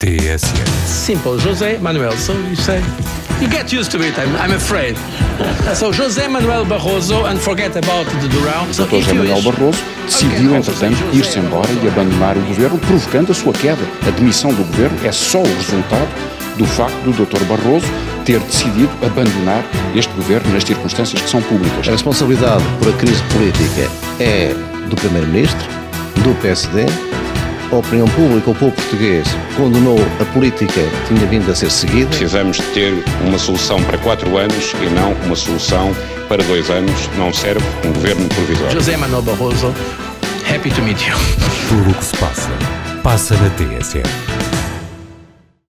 TSF. Simple, José Manuel. So you say, you get used to it. I'm, I'm afraid. So José Manuel Barroso, and forget about the Durão. So José Manuel Barroso decidiu, entretanto, ir-se embora e abandonar o governo, provocando a sua queda. A demissão do governo é só o resultado do facto do Dr. Barroso ter decidido abandonar este governo nas circunstâncias que são públicas. A responsabilidade por a crise política é do Primeiro-Ministro, do PSD. A opinião pública, o povo português, condenou a política que tinha vindo a ser seguida. Precisamos de ter uma solução para quatro anos e não uma solução para dois anos. Não serve um governo provisório. José Manuel Barroso, happy to meet you. Tudo o que se passa, passa na TSF.